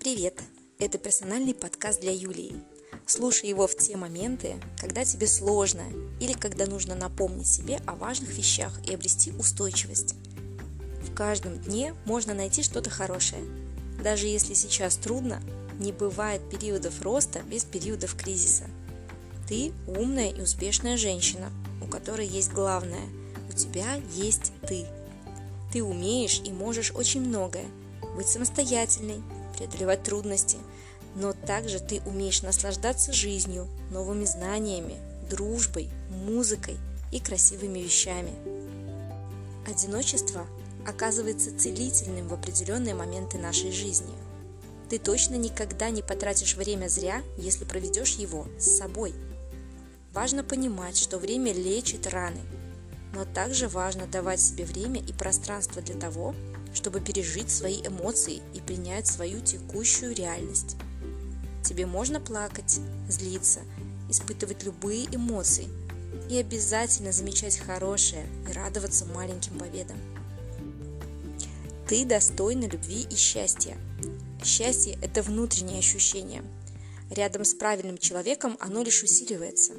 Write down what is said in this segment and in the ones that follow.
Привет! Это персональный подкаст для Юлии. Слушай его в те моменты, когда тебе сложно или когда нужно напомнить себе о важных вещах и обрести устойчивость. В каждом дне можно найти что-то хорошее. Даже если сейчас трудно, не бывает периодов роста без периодов кризиса. Ты умная и успешная женщина, у которой есть главное – у тебя есть ты. Ты умеешь и можешь очень многое – быть самостоятельной, преодолевать трудности, но также ты умеешь наслаждаться жизнью, новыми знаниями, дружбой, музыкой и красивыми вещами. Одиночество оказывается целительным в определенные моменты нашей жизни. Ты точно никогда не потратишь время зря, если проведешь его с собой. Важно понимать, что время лечит раны, но также важно давать себе время и пространство для того, чтобы пережить свои эмоции и принять свою текущую реальность. Тебе можно плакать, злиться, испытывать любые эмоции и обязательно замечать хорошее и радоваться маленьким победам. Ты достойна любви и счастья. Счастье – это внутреннее ощущение. Рядом с правильным человеком оно лишь усиливается.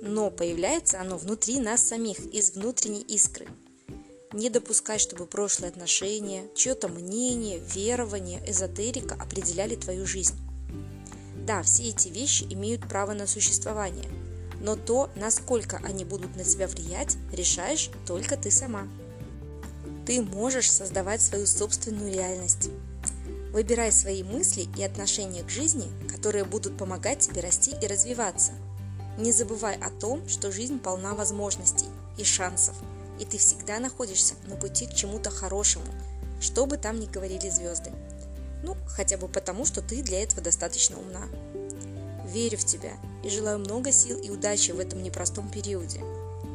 Но появляется оно внутри нас самих, из внутренней искры – не допускай, чтобы прошлые отношения, чье-то мнение, верование, эзотерика определяли твою жизнь. Да, все эти вещи имеют право на существование, но то, насколько они будут на тебя влиять, решаешь только ты сама. Ты можешь создавать свою собственную реальность. Выбирай свои мысли и отношения к жизни, которые будут помогать тебе расти и развиваться. Не забывай о том, что жизнь полна возможностей и шансов – и ты всегда находишься на пути к чему-то хорошему, что бы там ни говорили звезды. Ну, хотя бы потому, что ты для этого достаточно умна. Верю в тебя и желаю много сил и удачи в этом непростом периоде.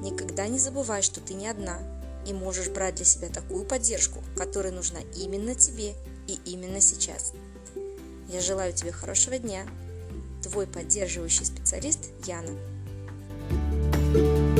Никогда не забывай, что ты не одна и можешь брать для себя такую поддержку, которая нужна именно тебе и именно сейчас. Я желаю тебе хорошего дня. Твой поддерживающий специалист Яна. thank you